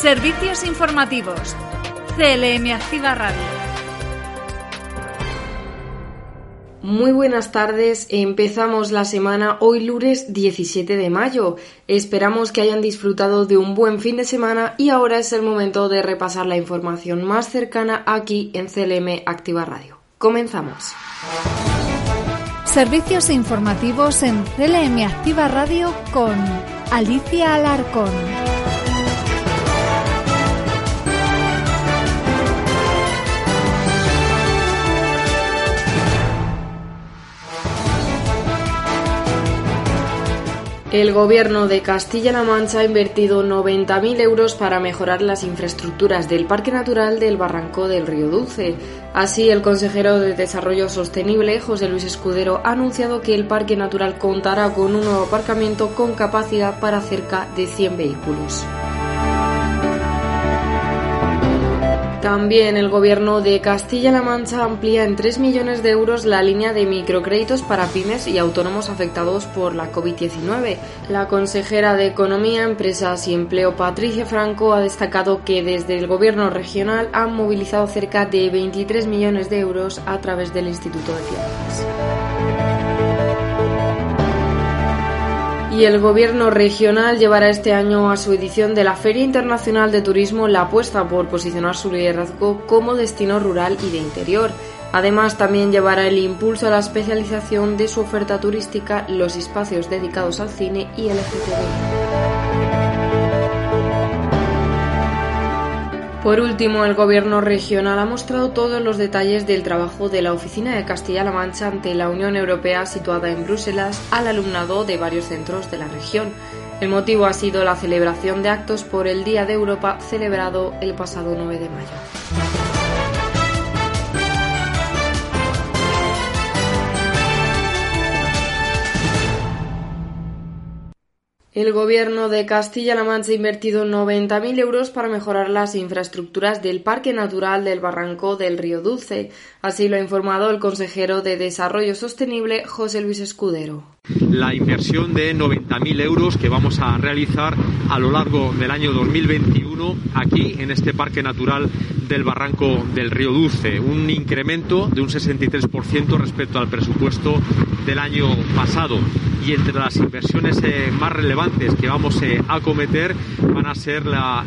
Servicios informativos. CLM Activa Radio. Muy buenas tardes, empezamos la semana hoy lunes 17 de mayo. Esperamos que hayan disfrutado de un buen fin de semana y ahora es el momento de repasar la información más cercana aquí en CLM Activa Radio. Comenzamos. Servicios informativos en CLM Activa Radio con Alicia Alarcón. El Gobierno de Castilla-La Mancha ha invertido 90.000 euros para mejorar las infraestructuras del Parque Natural del Barranco del Río Dulce. Así, el consejero de Desarrollo Sostenible, José Luis Escudero, ha anunciado que el Parque Natural contará con un nuevo aparcamiento con capacidad para cerca de 100 vehículos. También el Gobierno de Castilla-La Mancha amplía en 3 millones de euros la línea de microcréditos para pymes y autónomos afectados por la COVID-19. La consejera de Economía, Empresas y Empleo, Patricia Franco, ha destacado que desde el Gobierno regional han movilizado cerca de 23 millones de euros a través del Instituto de Finanzas. Y el Gobierno regional llevará este año a su edición de la Feria Internacional de Turismo la apuesta por posicionar su liderazgo como destino rural y de interior. Además, también llevará el impulso a la especialización de su oferta turística, los espacios dedicados al cine y el LGTBI. Por último, el Gobierno regional ha mostrado todos los detalles del trabajo de la Oficina de Castilla-La Mancha ante la Unión Europea situada en Bruselas al alumnado de varios centros de la región. El motivo ha sido la celebración de actos por el Día de Europa celebrado el pasado 9 de mayo. El Gobierno de Castilla-La Mancha ha invertido 90.000 euros para mejorar las infraestructuras del Parque Natural del Barranco del Río Dulce. Así lo ha informado el consejero de Desarrollo Sostenible, José Luis Escudero. La inversión de 90.000 euros que vamos a realizar a lo largo del año 2021 aquí en este Parque Natural del Barranco del Río Dulce, un incremento de un 63% respecto al presupuesto del año pasado y entre las inversiones eh, más relevantes que vamos eh, a acometer van a ser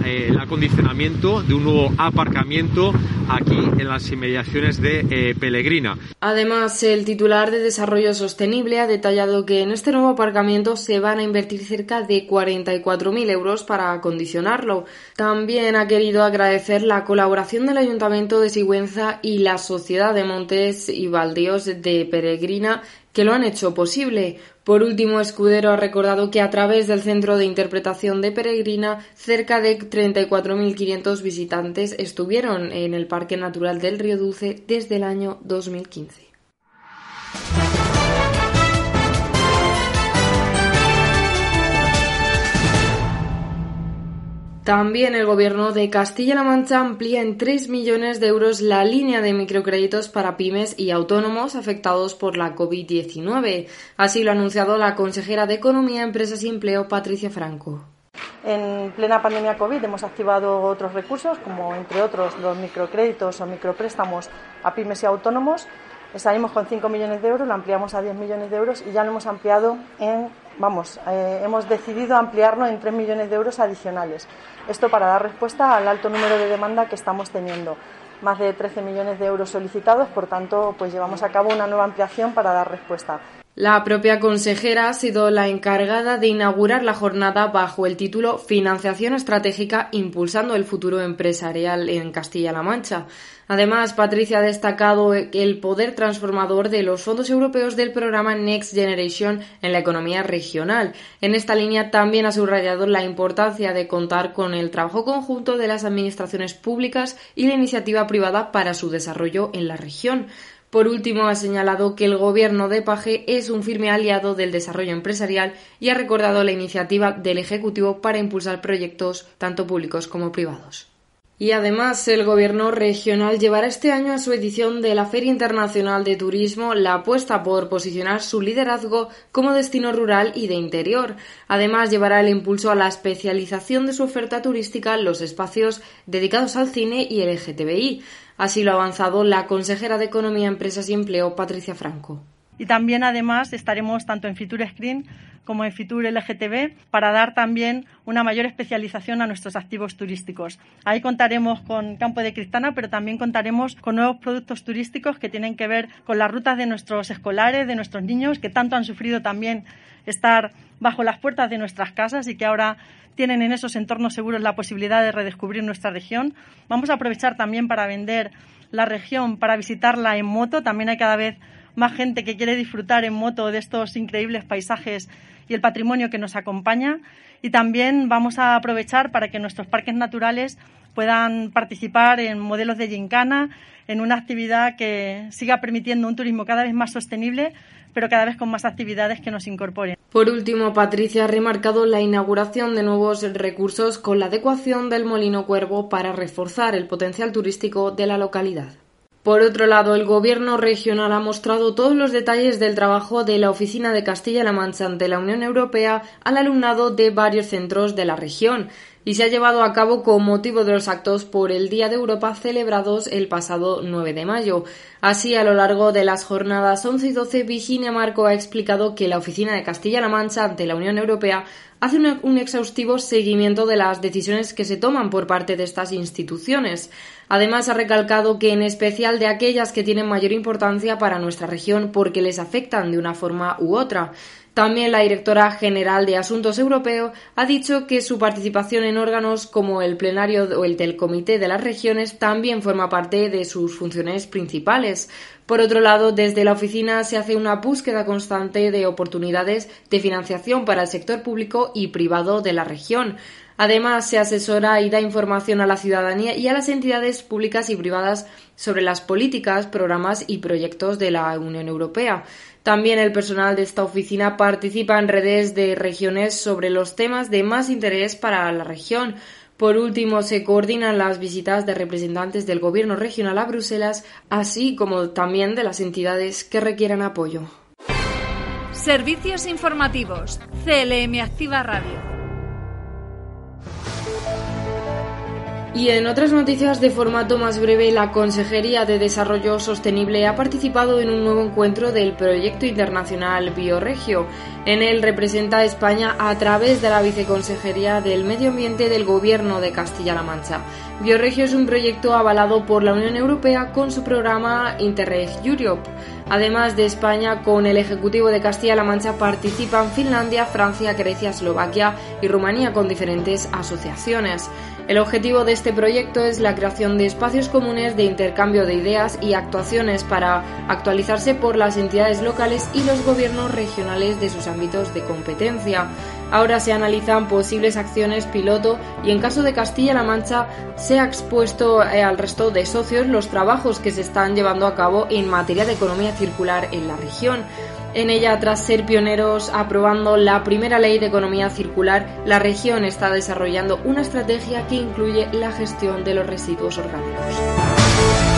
eh, el acondicionamiento de un nuevo aparcamiento aquí en las inmediaciones de Pelegrina. Además, el titular de Desarrollo Sostenible ha detallado que en este nuevo aparcamiento se van a invertir cerca de 44.000 euros para acondicionarlo. También ha querido agradecer la colaboración del Ayuntamiento de Sigüenza y la Sociedad de Montes y Baldíos de Peregrina que lo han hecho posible. Por último, Escudero ha recordado que a través del Centro de Interpretación de Peregrina, cerca de 34.500 visitantes estuvieron en el Parque Natural del Río Dulce desde el año 2015. También el Gobierno de Castilla-La Mancha amplía en 3 millones de euros la línea de microcréditos para pymes y autónomos afectados por la COVID-19. Así lo ha anunciado la consejera de Economía, Empresas y Empleo, Patricia Franco. En plena pandemia COVID hemos activado otros recursos, como entre otros los microcréditos o micropréstamos a pymes y autónomos. Salimos con 5 millones de euros, lo ampliamos a 10 millones de euros y ya lo hemos ampliado en, vamos, eh, hemos decidido ampliarlo en 3 millones de euros adicionales. Esto para dar respuesta al alto número de demanda que estamos teniendo. Más de 13 millones de euros solicitados, por tanto, pues llevamos a cabo una nueva ampliación para dar respuesta. La propia consejera ha sido la encargada de inaugurar la jornada bajo el título Financiación Estratégica impulsando el futuro empresarial en Castilla-La Mancha. Además, Patricia ha destacado el poder transformador de los fondos europeos del programa Next Generation en la economía regional. En esta línea también ha subrayado la importancia de contar con el trabajo conjunto de las administraciones públicas y la iniciativa privada para su desarrollo en la región. Por último, ha señalado que el gobierno de Paje es un firme aliado del desarrollo empresarial y ha recordado la iniciativa del Ejecutivo para impulsar proyectos tanto públicos como privados. Y además, el gobierno regional llevará este año a su edición de la Feria Internacional de Turismo la apuesta por posicionar su liderazgo como destino rural y de interior. Además, llevará el impulso a la especialización de su oferta turística en los espacios dedicados al cine y el LGTBI. Así lo ha avanzado la consejera de Economía, Empresas y Empleo, Patricia Franco. Y también, además, estaremos tanto en Fitur Screen como en Fitur LGTB para dar también una mayor especialización a nuestros activos turísticos. Ahí contaremos con Campo de Cristana, pero también contaremos con nuevos productos turísticos que tienen que ver con las rutas de nuestros escolares, de nuestros niños, que tanto han sufrido también estar bajo las puertas de nuestras casas y que ahora tienen en esos entornos seguros la posibilidad de redescubrir nuestra región. Vamos a aprovechar también para vender la región, para visitarla en moto. También hay cada vez más gente que quiere disfrutar en moto de estos increíbles paisajes y el patrimonio que nos acompaña. Y también vamos a aprovechar para que nuestros parques naturales puedan participar en modelos de gincana, en una actividad que siga permitiendo un turismo cada vez más sostenible, pero cada vez con más actividades que nos incorporen. Por último, Patricia ha remarcado la inauguración de nuevos recursos con la adecuación del Molino Cuervo para reforzar el potencial turístico de la localidad. Por otro lado, el Gobierno regional ha mostrado todos los detalles del trabajo de la Oficina de Castilla-La Mancha ante la Unión Europea al alumnado de varios centros de la región y se ha llevado a cabo con motivo de los actos por el Día de Europa celebrados el pasado 9 de mayo. Así, a lo largo de las jornadas 11 y 12, Virginia Marco ha explicado que la Oficina de Castilla-La Mancha ante la Unión Europea hace un exhaustivo seguimiento de las decisiones que se toman por parte de estas instituciones. Además, ha recalcado que en especial de aquellas que tienen mayor importancia para nuestra región porque les afectan de una forma u otra. También la directora general de Asuntos Europeos ha dicho que su participación en órganos como el plenario o el del Comité de las Regiones también forma parte de sus funciones principales. Por otro lado, desde la oficina se hace una búsqueda constante de oportunidades de financiación para el sector público y privado de la región. Además, se asesora y da información a la ciudadanía y a las entidades públicas y privadas sobre las políticas, programas y proyectos de la Unión Europea. También el personal de esta oficina participa en redes de regiones sobre los temas de más interés para la región. Por último, se coordinan las visitas de representantes del Gobierno regional a Bruselas, así como también de las entidades que requieran apoyo. Servicios informativos. CLM Activa Radio. Y en otras noticias de formato más breve, la Consejería de Desarrollo Sostenible ha participado en un nuevo encuentro del proyecto internacional Bioregio. En él representa a España a través de la Viceconsejería del Medio Ambiente del Gobierno de Castilla-La Mancha. Bioregio es un proyecto avalado por la Unión Europea con su programa Interreg Europe. Además de España, con el Ejecutivo de Castilla-La Mancha participan Finlandia, Francia, Grecia, Eslovaquia y Rumanía con diferentes asociaciones. El objetivo de este proyecto es la creación de espacios comunes de intercambio de ideas y actuaciones para actualizarse por las entidades locales y los gobiernos regionales de sus ámbitos de competencia. Ahora se analizan posibles acciones piloto y en caso de Castilla-La Mancha se ha expuesto eh, al resto de socios los trabajos que se están llevando a cabo en materia de economía circular en la región. En ella, tras ser pioneros aprobando la primera ley de economía circular, la región está desarrollando una estrategia que incluye la gestión de los residuos orgánicos.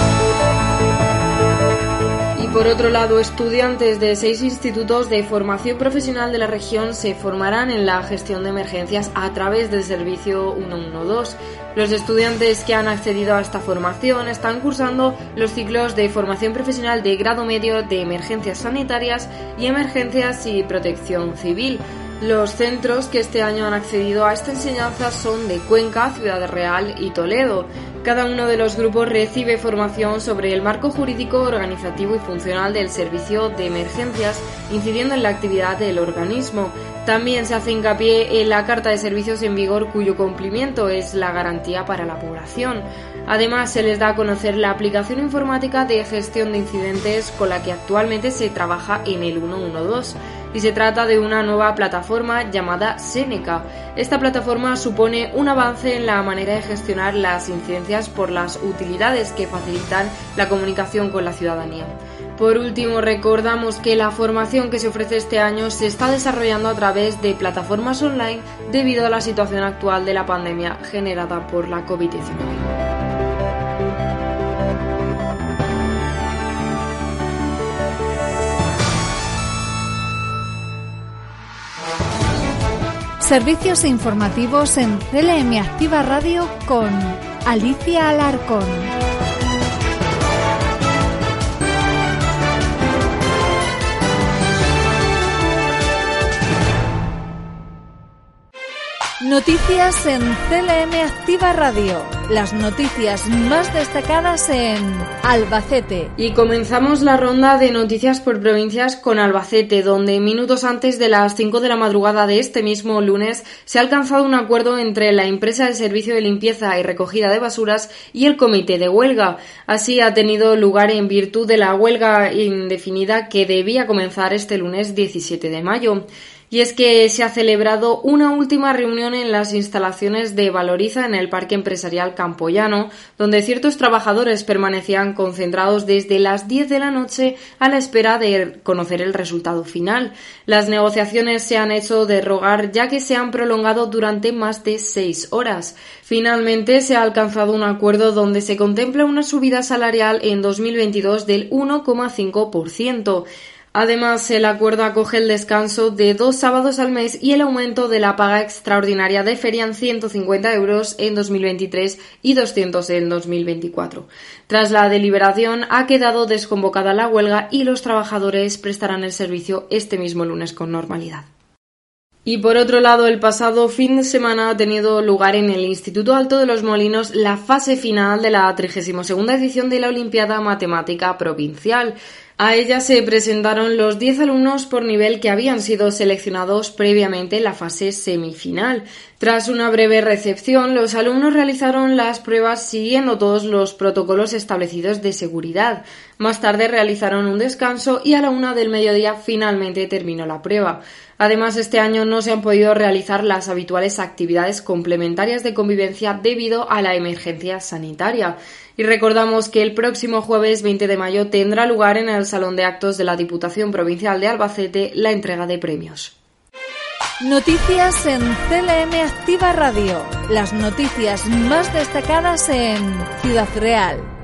Por otro lado, estudiantes de seis institutos de formación profesional de la región se formarán en la gestión de emergencias a través del servicio 112. Los estudiantes que han accedido a esta formación están cursando los ciclos de formación profesional de grado medio de emergencias sanitarias y emergencias y protección civil. Los centros que este año han accedido a esta enseñanza son de Cuenca, Ciudad Real y Toledo. Cada uno de los grupos recibe formación sobre el marco jurídico, organizativo y funcional del servicio de emergencias, incidiendo en la actividad del organismo. También se hace hincapié en la Carta de Servicios en vigor cuyo cumplimiento es la garantía para la población. Además, se les da a conocer la aplicación informática de gestión de incidentes con la que actualmente se trabaja en el 112 y se trata de una nueva plataforma llamada Seneca. Esta plataforma supone un avance en la manera de gestionar las incidencias por las utilidades que facilitan la comunicación con la ciudadanía. Por último, recordamos que la formación que se ofrece este año se está desarrollando a través de plataformas online debido a la situación actual de la pandemia generada por la COVID-19. Servicios informativos en CLM Activa Radio con Alicia Alarcón. Noticias en CLM Activa Radio. Las noticias más destacadas en Albacete. Y comenzamos la ronda de noticias por provincias con Albacete, donde minutos antes de las 5 de la madrugada de este mismo lunes se ha alcanzado un acuerdo entre la empresa de servicio de limpieza y recogida de basuras y el comité de huelga. Así ha tenido lugar en virtud de la huelga indefinida que debía comenzar este lunes 17 de mayo y es que se ha celebrado una última reunión en las instalaciones de Valoriza en el Parque Empresarial Campoyano, donde ciertos trabajadores permanecían concentrados desde las 10 de la noche a la espera de conocer el resultado final. Las negociaciones se han hecho de rogar ya que se han prolongado durante más de seis horas. Finalmente se ha alcanzado un acuerdo donde se contempla una subida salarial en 2022 del 1,5%. Además, el acuerdo acoge el descanso de dos sábados al mes y el aumento de la paga extraordinaria de feria en 150 euros en 2023 y 200 en 2024. Tras la deliberación, ha quedado desconvocada la huelga y los trabajadores prestarán el servicio este mismo lunes con normalidad. Y por otro lado, el pasado fin de semana ha tenido lugar en el Instituto Alto de los Molinos la fase final de la 32 edición de la Olimpiada Matemática Provincial. A ella se presentaron los 10 alumnos por nivel que habían sido seleccionados previamente en la fase semifinal. Tras una breve recepción, los alumnos realizaron las pruebas siguiendo todos los protocolos establecidos de seguridad. Más tarde realizaron un descanso y a la una del mediodía finalmente terminó la prueba. Además, este año no se han podido realizar las habituales actividades complementarias de convivencia debido a la emergencia sanitaria. Y recordamos que el próximo jueves 20 de mayo tendrá lugar en el Salón de Actos de la Diputación Provincial de Albacete la entrega de premios. Noticias en CLM Activa Radio. Las noticias más destacadas en Ciudad Real.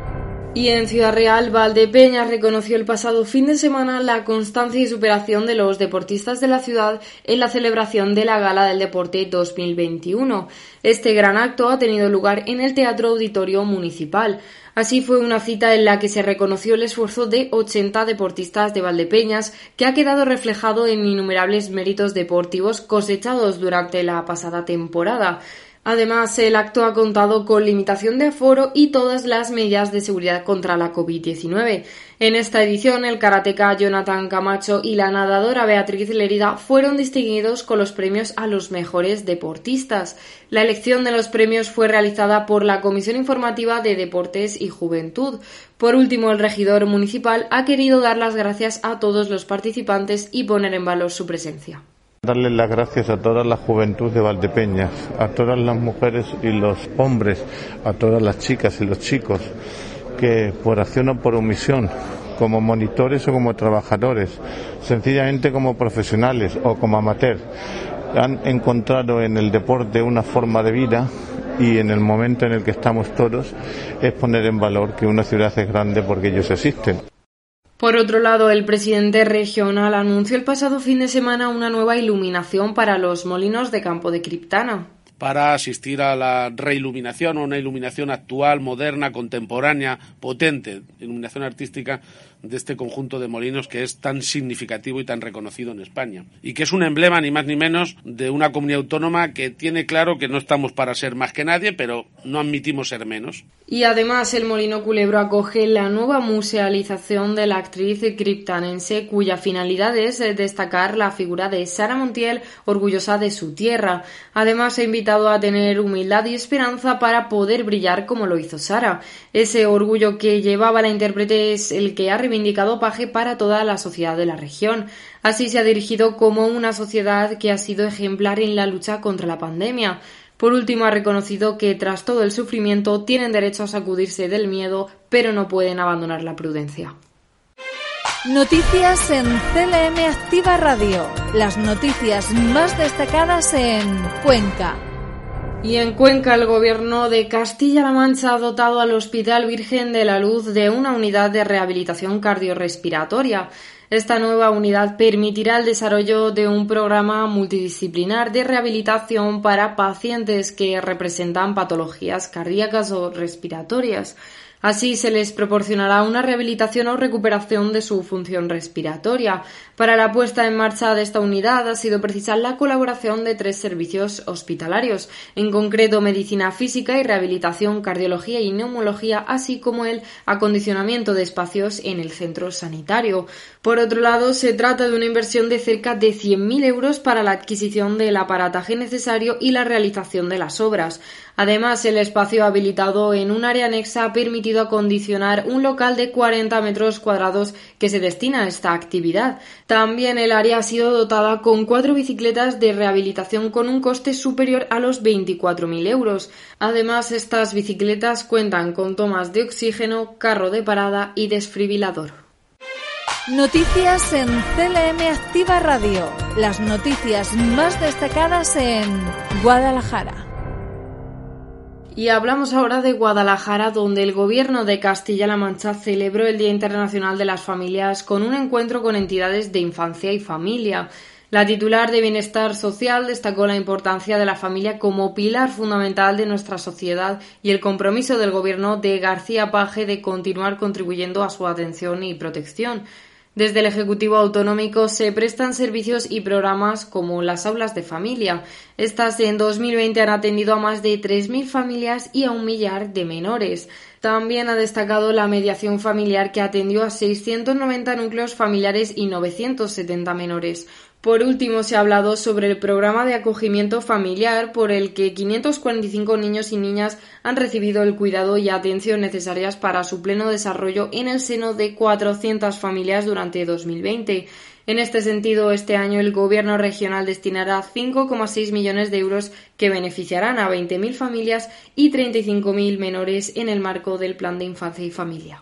Y en Ciudad Real, Valdepeñas reconoció el pasado fin de semana la constancia y superación de los deportistas de la ciudad en la celebración de la Gala del Deporte 2021. Este gran acto ha tenido lugar en el Teatro Auditorio Municipal. Así fue una cita en la que se reconoció el esfuerzo de 80 deportistas de Valdepeñas, que ha quedado reflejado en innumerables méritos deportivos cosechados durante la pasada temporada. Además, el acto ha contado con limitación de aforo y todas las medidas de seguridad contra la COVID-19. En esta edición, el karateca Jonathan Camacho y la nadadora Beatriz Lerida fueron distinguidos con los premios a los mejores deportistas. La elección de los premios fue realizada por la Comisión Informativa de Deportes y Juventud. Por último, el regidor municipal ha querido dar las gracias a todos los participantes y poner en valor su presencia. Darle las gracias a toda la juventud de Valdepeñas, a todas las mujeres y los hombres, a todas las chicas y los chicos que por acción o por omisión, como monitores o como trabajadores, sencillamente como profesionales o como amateurs, han encontrado en el deporte una forma de vida y en el momento en el que estamos todos es poner en valor que una ciudad es grande porque ellos existen. Por otro lado, el presidente regional anunció el pasado fin de semana una nueva iluminación para los molinos de campo de Criptana. Para asistir a la reiluminación una iluminación actual, moderna, contemporánea, potente, iluminación artística de este conjunto de molinos que es tan significativo y tan reconocido en España. Y que es un emblema, ni más ni menos, de una comunidad autónoma que tiene claro que no estamos para ser más que nadie, pero no admitimos ser menos. Y además el Molino Culebro acoge la nueva musealización de la actriz criptanense cuya finalidad es destacar la figura de Sara Montiel, orgullosa de su tierra. Además ha invitado a tener humildad y esperanza para poder brillar como lo hizo Sara. Ese orgullo que llevaba la intérprete es el que ha reivindicado Paje para toda la sociedad de la región. Así se ha dirigido como una sociedad que ha sido ejemplar en la lucha contra la pandemia. Por último, ha reconocido que tras todo el sufrimiento tienen derecho a sacudirse del miedo, pero no pueden abandonar la prudencia. Noticias en CLM Activa Radio. Las noticias más destacadas en Cuenca. Y en Cuenca, el gobierno de Castilla-La Mancha ha dotado al Hospital Virgen de la Luz de una unidad de rehabilitación cardiorrespiratoria. Esta nueva unidad permitirá el desarrollo de un programa multidisciplinar de rehabilitación para pacientes que representan patologías cardíacas o respiratorias. Así se les proporcionará una rehabilitación o recuperación de su función respiratoria. Para la puesta en marcha de esta unidad ha sido precisa la colaboración de tres servicios hospitalarios, en concreto medicina física y rehabilitación, cardiología y neumología, así como el acondicionamiento de espacios en el centro sanitario. Por otro lado, se trata de una inversión de cerca de 100.000 euros para la adquisición del aparataje necesario y la realización de las obras. Además, el espacio habilitado en un área anexa ha permitido acondicionar un local de 40 metros cuadrados que se destina a esta actividad. También el área ha sido dotada con cuatro bicicletas de rehabilitación con un coste superior a los 24.000 euros. Además, estas bicicletas cuentan con tomas de oxígeno, carro de parada y desfibrilador. Noticias en CLM Activa Radio. Las noticias más destacadas en Guadalajara. Y hablamos ahora de Guadalajara, donde el Gobierno de Castilla-La Mancha celebró el Día Internacional de las Familias con un encuentro con entidades de infancia y familia. La titular de Bienestar Social destacó la importancia de la familia como pilar fundamental de nuestra sociedad y el compromiso del Gobierno de García Paje de continuar contribuyendo a su atención y protección. Desde el Ejecutivo Autonómico se prestan servicios y programas como las aulas de familia. Estas en 2020 han atendido a más de 3.000 familias y a un millar de menores. También ha destacado la mediación familiar que atendió a 690 núcleos familiares y 970 menores. Por último, se ha hablado sobre el programa de acogimiento familiar por el que 545 niños y niñas han recibido el cuidado y atención necesarias para su pleno desarrollo en el seno de 400 familias durante 2020. En este sentido, este año el Gobierno regional destinará 5,6 millones de euros que beneficiarán a 20.000 familias y 35.000 menores en el marco del Plan de Infancia y Familia.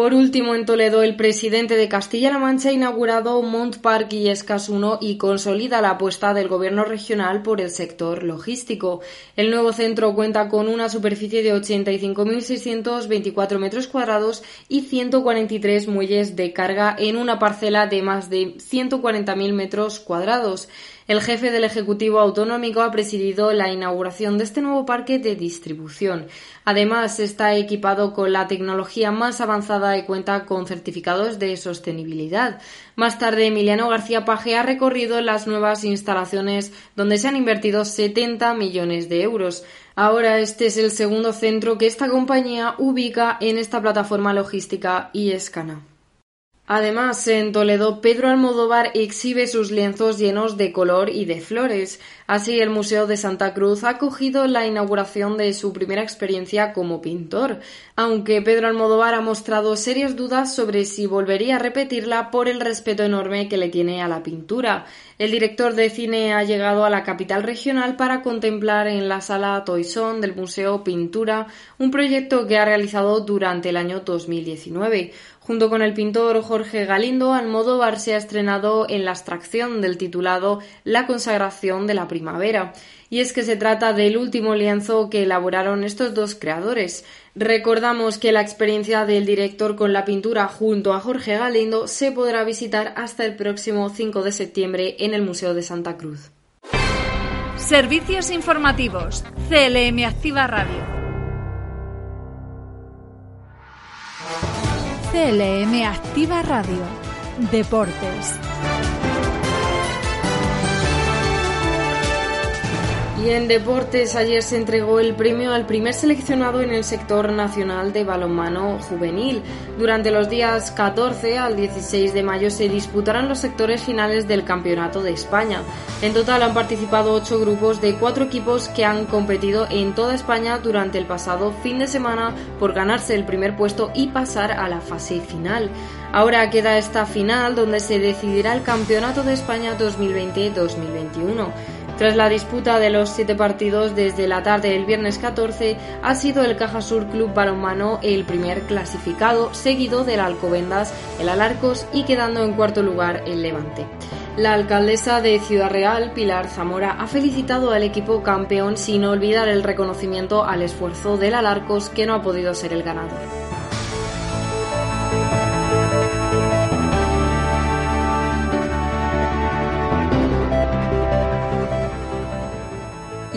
Por último, en Toledo, el presidente de Castilla-La Mancha ha inaugurado Mont Park y Escas 1 y consolida la apuesta del gobierno regional por el sector logístico. El nuevo centro cuenta con una superficie de 85.624 metros cuadrados y 143 muelles de carga en una parcela de más de 140.000 metros cuadrados. El jefe del Ejecutivo Autonómico ha presidido la inauguración de este nuevo parque de distribución. Además, está equipado con la tecnología más avanzada y cuenta con certificados de sostenibilidad. Más tarde, Emiliano García Paje ha recorrido las nuevas instalaciones donde se han invertido 70 millones de euros. Ahora este es el segundo centro que esta compañía ubica en esta plataforma logística y escana. Además, en Toledo, Pedro Almodóvar exhibe sus lienzos llenos de color y de flores. Así, el Museo de Santa Cruz ha acogido la inauguración de su primera experiencia como pintor, aunque Pedro Almodóvar ha mostrado serias dudas sobre si volvería a repetirla por el respeto enorme que le tiene a la pintura. El director de cine ha llegado a la capital regional para contemplar en la sala Toisón del Museo Pintura un proyecto que ha realizado durante el año 2019. Junto con el pintor Jorge Galindo, Almodóvar se ha estrenado en la abstracción del titulado La consagración de la primavera. Y es que se trata del último lienzo que elaboraron estos dos creadores. Recordamos que la experiencia del director con la pintura junto a Jorge Galindo se podrá visitar hasta el próximo 5 de septiembre en el Museo de Santa Cruz. Servicios informativos. CLM Activa Radio. CLM Activa Radio. Deportes. Y en deportes ayer se entregó el premio al primer seleccionado en el sector nacional de balonmano juvenil. Durante los días 14 al 16 de mayo se disputarán los sectores finales del Campeonato de España. En total han participado ocho grupos de cuatro equipos que han competido en toda España durante el pasado fin de semana por ganarse el primer puesto y pasar a la fase final. Ahora queda esta final donde se decidirá el Campeonato de España 2020-2021. Tras la disputa de los siete partidos desde la tarde del viernes 14, ha sido el Cajasur Club Balonmano el primer clasificado, seguido del Alcobendas, el Alarcos y quedando en cuarto lugar el Levante. La alcaldesa de Ciudad Real, Pilar Zamora, ha felicitado al equipo campeón sin olvidar el reconocimiento al esfuerzo del Alarcos que no ha podido ser el ganador.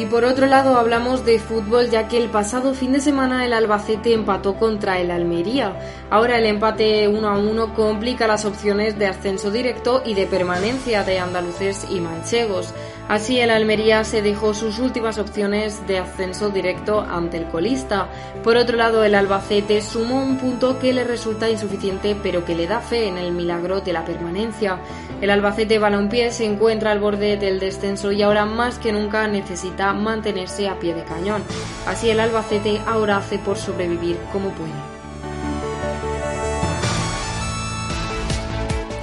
Y por otro lado hablamos de fútbol ya que el pasado fin de semana el Albacete empató contra el Almería. Ahora el empate 1 a 1 complica las opciones de ascenso directo y de permanencia de andaluces y manchegos. Así el Almería se dejó sus últimas opciones de ascenso directo ante el colista. Por otro lado el Albacete sumó un punto que le resulta insuficiente pero que le da fe en el milagro de la permanencia. El Albacete Balompié se encuentra al borde del descenso y ahora más que nunca necesita mantenerse a pie de cañón. Así el Albacete ahora hace por sobrevivir como puede.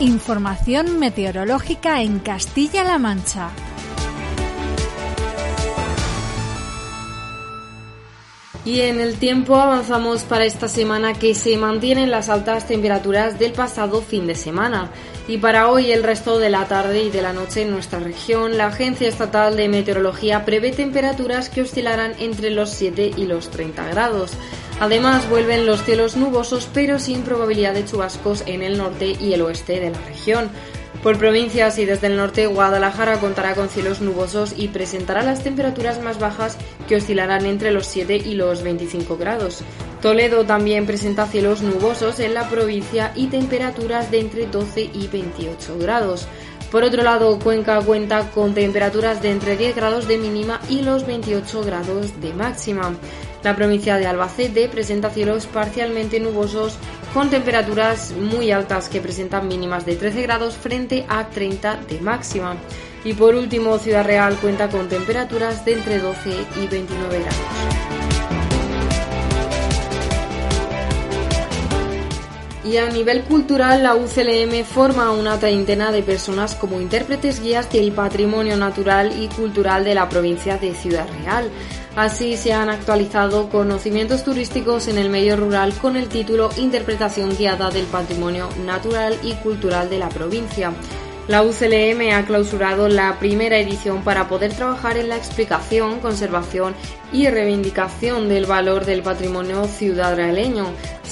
Información meteorológica en Castilla-La Mancha. Y en el tiempo avanzamos para esta semana que se mantienen las altas temperaturas del pasado fin de semana. Y para hoy, el resto de la tarde y de la noche en nuestra región, la Agencia Estatal de Meteorología prevé temperaturas que oscilarán entre los 7 y los 30 grados. Además, vuelven los cielos nubosos pero sin probabilidad de chubascos en el norte y el oeste de la región. Por provincias y desde el norte, Guadalajara contará con cielos nubosos y presentará las temperaturas más bajas que oscilarán entre los 7 y los 25 grados. Toledo también presenta cielos nubosos en la provincia y temperaturas de entre 12 y 28 grados. Por otro lado, Cuenca cuenta con temperaturas de entre 10 grados de mínima y los 28 grados de máxima. La provincia de Albacete presenta cielos parcialmente nubosos con temperaturas muy altas que presentan mínimas de 13 grados frente a 30 de máxima. Y por último, Ciudad Real cuenta con temperaturas de entre 12 y 29 grados. Y a nivel cultural, la UCLM forma una treintena de personas como intérpretes guías del patrimonio natural y cultural de la provincia de Ciudad Real. Así se han actualizado conocimientos turísticos en el medio rural con el título Interpretación guiada del patrimonio natural y cultural de la provincia. La UCLM ha clausurado la primera edición para poder trabajar en la explicación, conservación y reivindicación del valor del patrimonio ciudadaleño.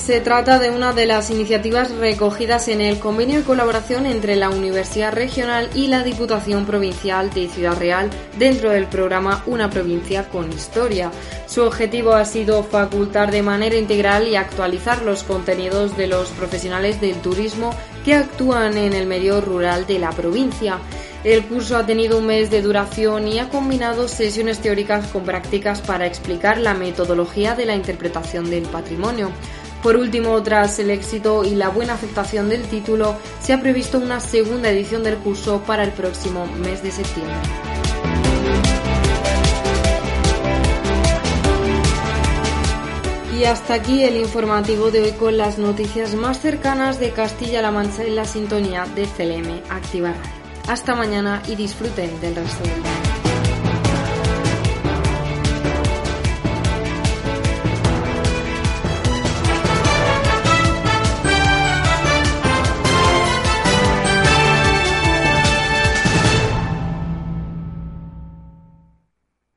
Se trata de una de las iniciativas recogidas en el convenio de colaboración entre la Universidad Regional y la Diputación Provincial de Ciudad Real dentro del programa Una provincia con historia. Su objetivo ha sido facultar de manera integral y actualizar los contenidos de los profesionales del turismo que actúan en el medio rural de la provincia. El curso ha tenido un mes de duración y ha combinado sesiones teóricas con prácticas para explicar la metodología de la interpretación del patrimonio. Por último, tras el éxito y la buena aceptación del título, se ha previsto una segunda edición del curso para el próximo mes de septiembre. Y hasta aquí el informativo de hoy con las noticias más cercanas de Castilla-La Mancha en la sintonía de CLM Activa Radio. Hasta mañana y disfruten del resto del día.